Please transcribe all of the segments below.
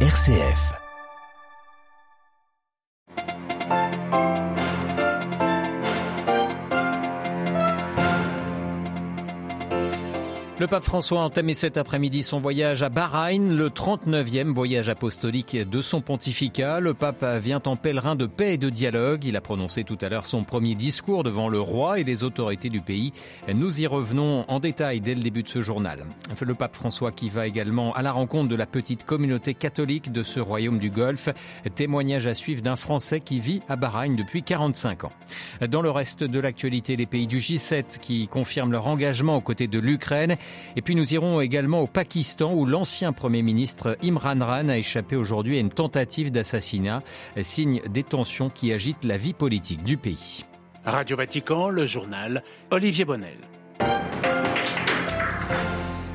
RCF. Le pape François a entamé cet après-midi son voyage à Bahreïn, le 39e voyage apostolique de son pontificat. Le pape vient en pèlerin de paix et de dialogue. Il a prononcé tout à l'heure son premier discours devant le roi et les autorités du pays. Nous y revenons en détail dès le début de ce journal. Le pape François qui va également à la rencontre de la petite communauté catholique de ce royaume du Golfe. Témoignage à suivre d'un Français qui vit à Bahreïn depuis 45 ans. Dans le reste de l'actualité, les pays du G7 qui confirment leur engagement aux côtés de l'Ukraine et puis nous irons également au Pakistan où l'ancien Premier ministre Imran Khan a échappé aujourd'hui à une tentative d'assassinat, signe des tensions qui agitent la vie politique du pays. Radio Vatican, le journal Olivier Bonnel.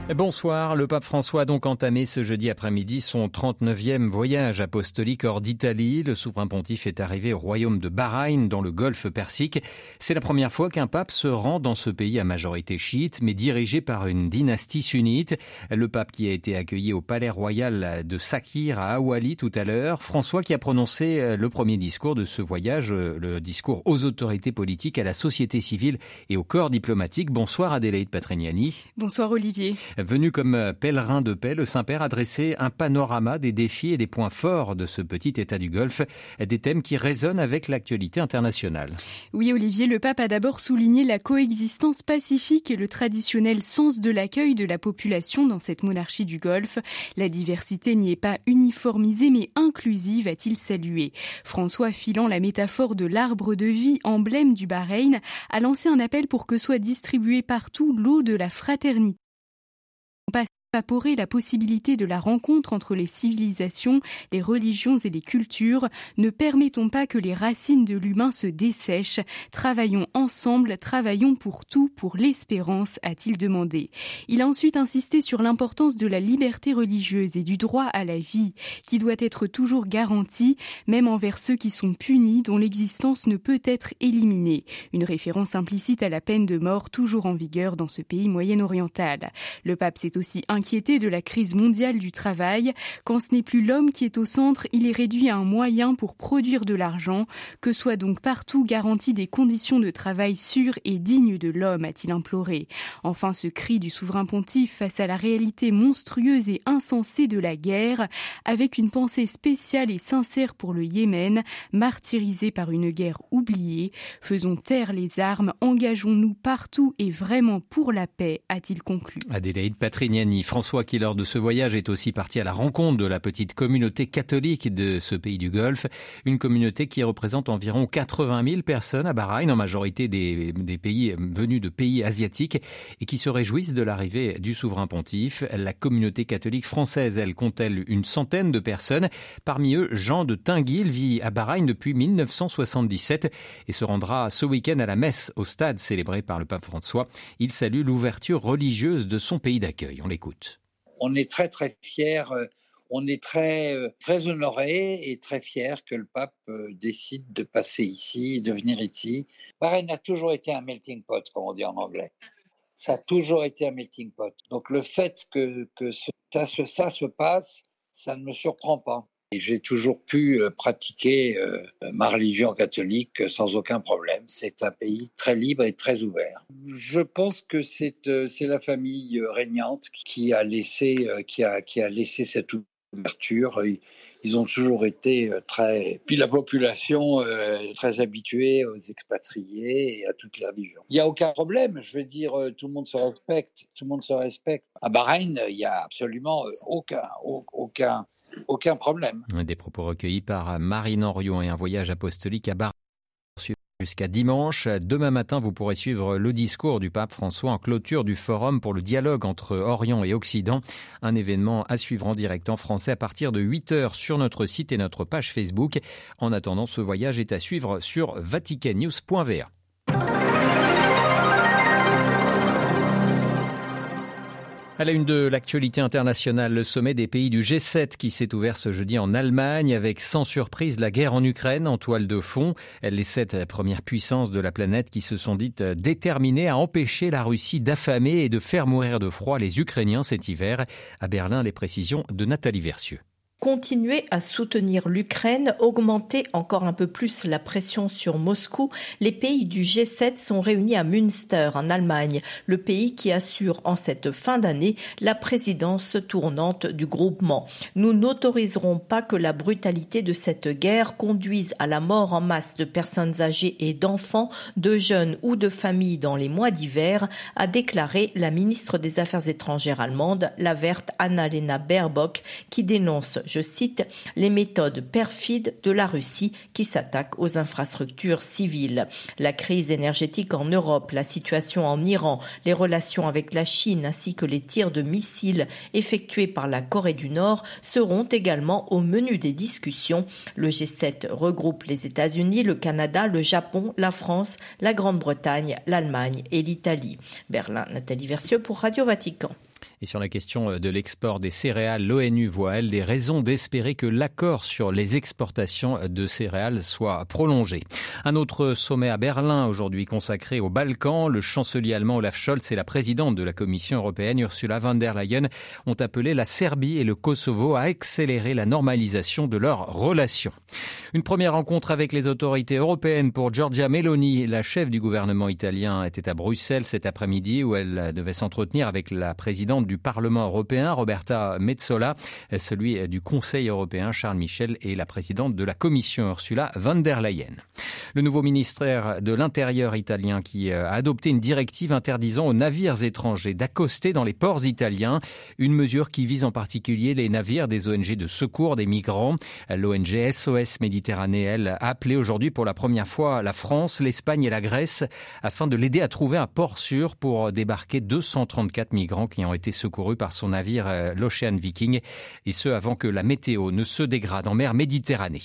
Bonsoir, le pape François a donc entamé ce jeudi après-midi son 39e voyage apostolique hors d'Italie. Le souverain pontife est arrivé au royaume de Bahreïn dans le golfe Persique. C'est la première fois qu'un pape se rend dans ce pays à majorité chiite mais dirigé par une dynastie sunnite. Le pape qui a été accueilli au palais royal de Sakir à Awali tout à l'heure. François qui a prononcé euh, le premier discours de ce voyage, euh, le discours aux autorités politiques, à la société civile et au corps diplomatique. Bonsoir Adélaïde Patrignani. Bonsoir Olivier. Venu comme pèlerin de paix, le Saint-Père a dressé un panorama des défis et des points forts de ce petit État du Golfe, des thèmes qui résonnent avec l'actualité internationale. Oui, Olivier, le pape a d'abord souligné la coexistence pacifique et le traditionnel sens de l'accueil de la population dans cette monarchie du Golfe. La diversité n'y est pas uniformisée mais inclusive, a-t-il salué. François, filant la métaphore de l'arbre de vie, emblème du Bahreïn, a lancé un appel pour que soit distribuée partout l'eau de la fraternité évaporer la possibilité de la rencontre entre les civilisations, les religions et les cultures, ne permettons pas que les racines de l'humain se dessèchent. Travaillons ensemble, travaillons pour tout, pour l'espérance, a-t-il demandé. Il a ensuite insisté sur l'importance de la liberté religieuse et du droit à la vie, qui doit être toujours garanti, même envers ceux qui sont punis, dont l'existence ne peut être éliminée. Une référence implicite à la peine de mort toujours en vigueur dans ce pays moyen-oriental. Le pape s'est aussi de la crise mondiale du travail. Quand ce n'est plus l'homme qui est au centre, il est réduit à un moyen pour produire de l'argent. Que soient donc partout garanties des conditions de travail sûres et dignes de l'homme, a-t-il imploré. Enfin, ce cri du souverain pontife face à la réalité monstrueuse et insensée de la guerre, avec une pensée spéciale et sincère pour le Yémen, martyrisé par une guerre oubliée. Faisons taire les armes, engageons-nous partout et vraiment pour la paix, a-t-il conclu. Adélaïde Patrignani, François qui, lors de ce voyage, est aussi parti à la rencontre de la petite communauté catholique de ce pays du Golfe. Une communauté qui représente environ 80 000 personnes à Bahreïn, en majorité des, pays venus de pays asiatiques, et qui se réjouissent de l'arrivée du souverain pontife. La communauté catholique française, elle, compte-elle une centaine de personnes. Parmi eux, Jean de Tinguil vit à Bahreïn depuis 1977 et se rendra ce week-end à la messe au stade célébré par le pape François. Il salue l'ouverture religieuse de son pays d'accueil. On l'écoute on est très très fiers, euh, on est très euh, très honoré et très fiers que le pape euh, décide de passer ici, de venir ici. Bahreïn a toujours été un melting pot, comme on dit en anglais. Ça a toujours été un melting pot. Donc le fait que, ça, ça se passe, ça ne me surprend pas. J'ai toujours pu pratiquer ma religion catholique sans aucun problème. C'est un pays très libre et très ouvert. Je pense que c'est la famille régnante qui a laissé, qui a laissé cette ouverture. Ils ont toujours été très. Puis la population très habituée aux expatriés et à toutes les religions. Il n'y a aucun problème. Je veux dire, tout le monde se respecte. Tout le monde se respecte. À Bahreïn, il n'y a absolument aucun, aucun aucun problème. Des propos recueillis par Marine Orion et un voyage apostolique à Bar jusqu'à dimanche. Demain matin, vous pourrez suivre le discours du pape François en clôture du forum pour le dialogue entre Orient et Occident. Un événement à suivre en direct en français à partir de 8 heures sur notre site et notre page Facebook. En attendant, ce voyage est à suivre sur vaticannews.va. À la une de l'actualité internationale, le sommet des pays du G7 qui s'est ouvert ce jeudi en Allemagne avec sans surprise la guerre en Ukraine en toile de fond. Les sept premières puissances de la planète qui se sont dites déterminées à empêcher la Russie d'affamer et de faire mourir de froid les Ukrainiens cet hiver. À Berlin, les précisions de Nathalie Versieux. Continuer à soutenir l'Ukraine, augmenter encore un peu plus la pression sur Moscou. Les pays du G7 sont réunis à Münster, en Allemagne, le pays qui assure en cette fin d'année la présidence tournante du groupement. Nous n'autoriserons pas que la brutalité de cette guerre conduise à la mort en masse de personnes âgées et d'enfants, de jeunes ou de familles dans les mois d'hiver, a déclaré la ministre des Affaires étrangères allemande, la verte Annalena Baerbock, qui dénonce je cite, les méthodes perfides de la Russie qui s'attaque aux infrastructures civiles. La crise énergétique en Europe, la situation en Iran, les relations avec la Chine ainsi que les tirs de missiles effectués par la Corée du Nord seront également au menu des discussions. Le G7 regroupe les États-Unis, le Canada, le Japon, la France, la Grande-Bretagne, l'Allemagne et l'Italie. Berlin, Nathalie Versieux pour Radio Vatican. Et sur la question euh, de l'export des céréales, l'ONU voit, elle, des raisons d'espérer que l'accord sur les exportations de céréales soit prolongé. Un autre sommet à Berlin aujourd'hui consacré aux Balkans. Le chancelier allemand Olaf Scholz et la présidente de la Commission européenne Ursula von der Leyen ont appelé la Serbie et le Kosovo à accélérer la normalisation de leurs relations. Une première rencontre avec les autorités européennes pour Giorgia Meloni, la chef du gouvernement italien, était à Bruxelles cet après-midi où elle devait s'entretenir avec la présidente Parlement européen, Roberta Metsola, celui du Conseil européen, Charles Michel, et la présidente de la Commission, Ursula von der Leyen. Le nouveau ministère de l'Intérieur italien qui a adopté une directive interdisant aux navires étrangers d'accoster dans les ports italiens, une mesure qui vise en particulier les navires des ONG de secours des migrants. L'ONG SOS Méditerranée, elle, a appelé aujourd'hui pour la première fois la France, l'Espagne et la Grèce afin de l'aider à trouver un port sûr pour débarquer 234 migrants qui ont été secouru par son navire euh, l'Ocean Viking, et ce avant que la météo ne se dégrade en mer Méditerranée.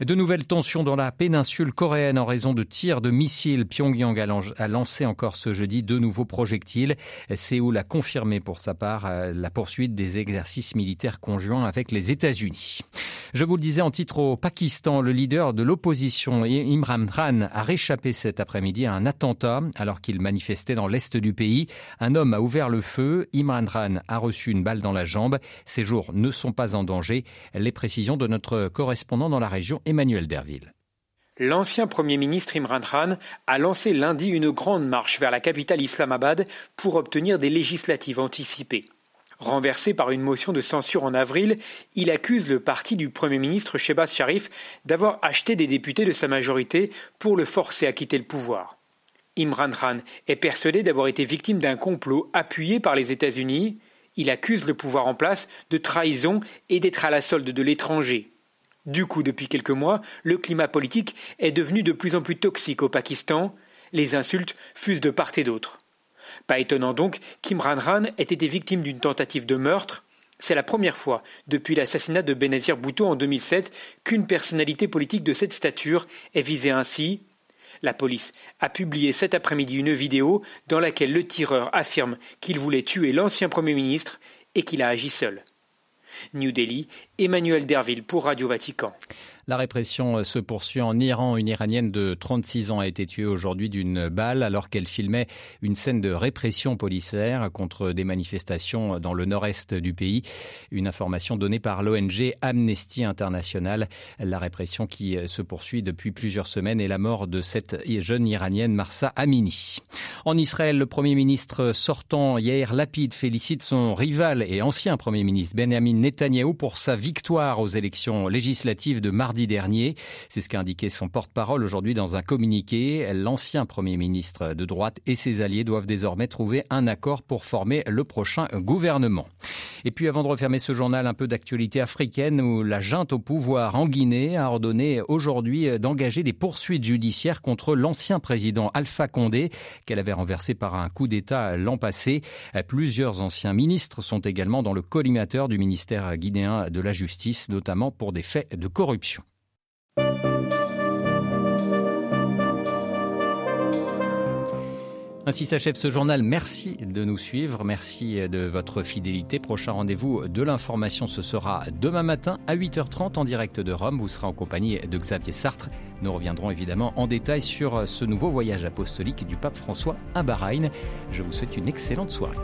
De nouvelles tensions dans la péninsule coréenne en raison de tirs de missiles. Pyongyang a lancé encore ce jeudi deux nouveaux projectiles. Séoul a confirmé pour sa part euh, la poursuite des exercices militaires conjoints avec les États-Unis. Je vous le disais en titre au Pakistan, le leader de l'opposition Imran Khan a réchappé cet après-midi à un attentat alors qu'il manifestait dans l'est du pays. Un homme a ouvert le feu. Imran a reçu une balle dans la jambe. Ses jours ne sont pas en danger. Les précisions de notre correspondant dans la région, Emmanuel Derville. L'ancien Premier ministre Imran Khan a lancé lundi une grande marche vers la capitale Islamabad pour obtenir des législatives anticipées. Renversé par une motion de censure en avril, il accuse le parti du Premier ministre Shebaz Sharif d'avoir acheté des députés de sa majorité pour le forcer à quitter le pouvoir. Imran Khan est persuadé d'avoir été victime d'un complot appuyé par les États-Unis. Il accuse le pouvoir en place de trahison et d'être à la solde de l'étranger. Du coup, depuis quelques mois, le climat politique est devenu de plus en plus toxique au Pakistan. Les insultes fusent de part et d'autre. Pas étonnant donc qu'Imran Khan ait été victime d'une tentative de meurtre. C'est la première fois depuis l'assassinat de Benazir Bhutto en 2007 qu'une personnalité politique de cette stature est visée ainsi. La police a publié cet après-midi une vidéo dans laquelle le tireur affirme qu'il voulait tuer l'ancien Premier ministre et qu'il a agi seul. New Delhi, Emmanuel Derville pour Radio Vatican. La répression euh, se poursuit en Iran. Une Iranienne de 36 ans a été tuée aujourd'hui d'une balle alors qu'elle filmait une scène de répression policière contre des manifestations dans le nord-est du pays. Une information donnée par l'ONG Amnesty International. La répression qui euh, se poursuit depuis plusieurs semaines et la mort de cette jeune Iranienne Marsa Amini. En Israël, le Premier ministre sortant Yair Lapid félicite son rival et ancien Premier ministre Benjamin Netanyahou pour sa victoire aux élections législatives de dernier. C'est ce qu'a indiqué son porte-parole aujourd'hui dans un communiqué. L'ancien Premier ministre de droite et ses alliés doivent désormais trouver un accord pour former le prochain gouvernement. Et puis avant de refermer ce journal, un peu d'actualité africaine où la junte au pouvoir en Guinée a ordonné aujourd'hui d'engager des poursuites judiciaires contre l'ancien président Alpha Condé qu'elle avait renversé par un coup d'État l'an passé. Plusieurs anciens ministres sont également dans le collimateur du ministère guinéen de la Justice, notamment pour des faits de corruption. Ainsi s'achève ce journal. Merci de nous suivre. Merci de votre fidélité. Prochain rendez-vous de l'information, ce sera demain matin à 8h30 en direct de Rome. Vous serez en compagnie de Xavier Sartre. Nous reviendrons évidemment en détail sur ce nouveau voyage apostolique du pape François à Bahreïn. Je vous souhaite une excellente soirée.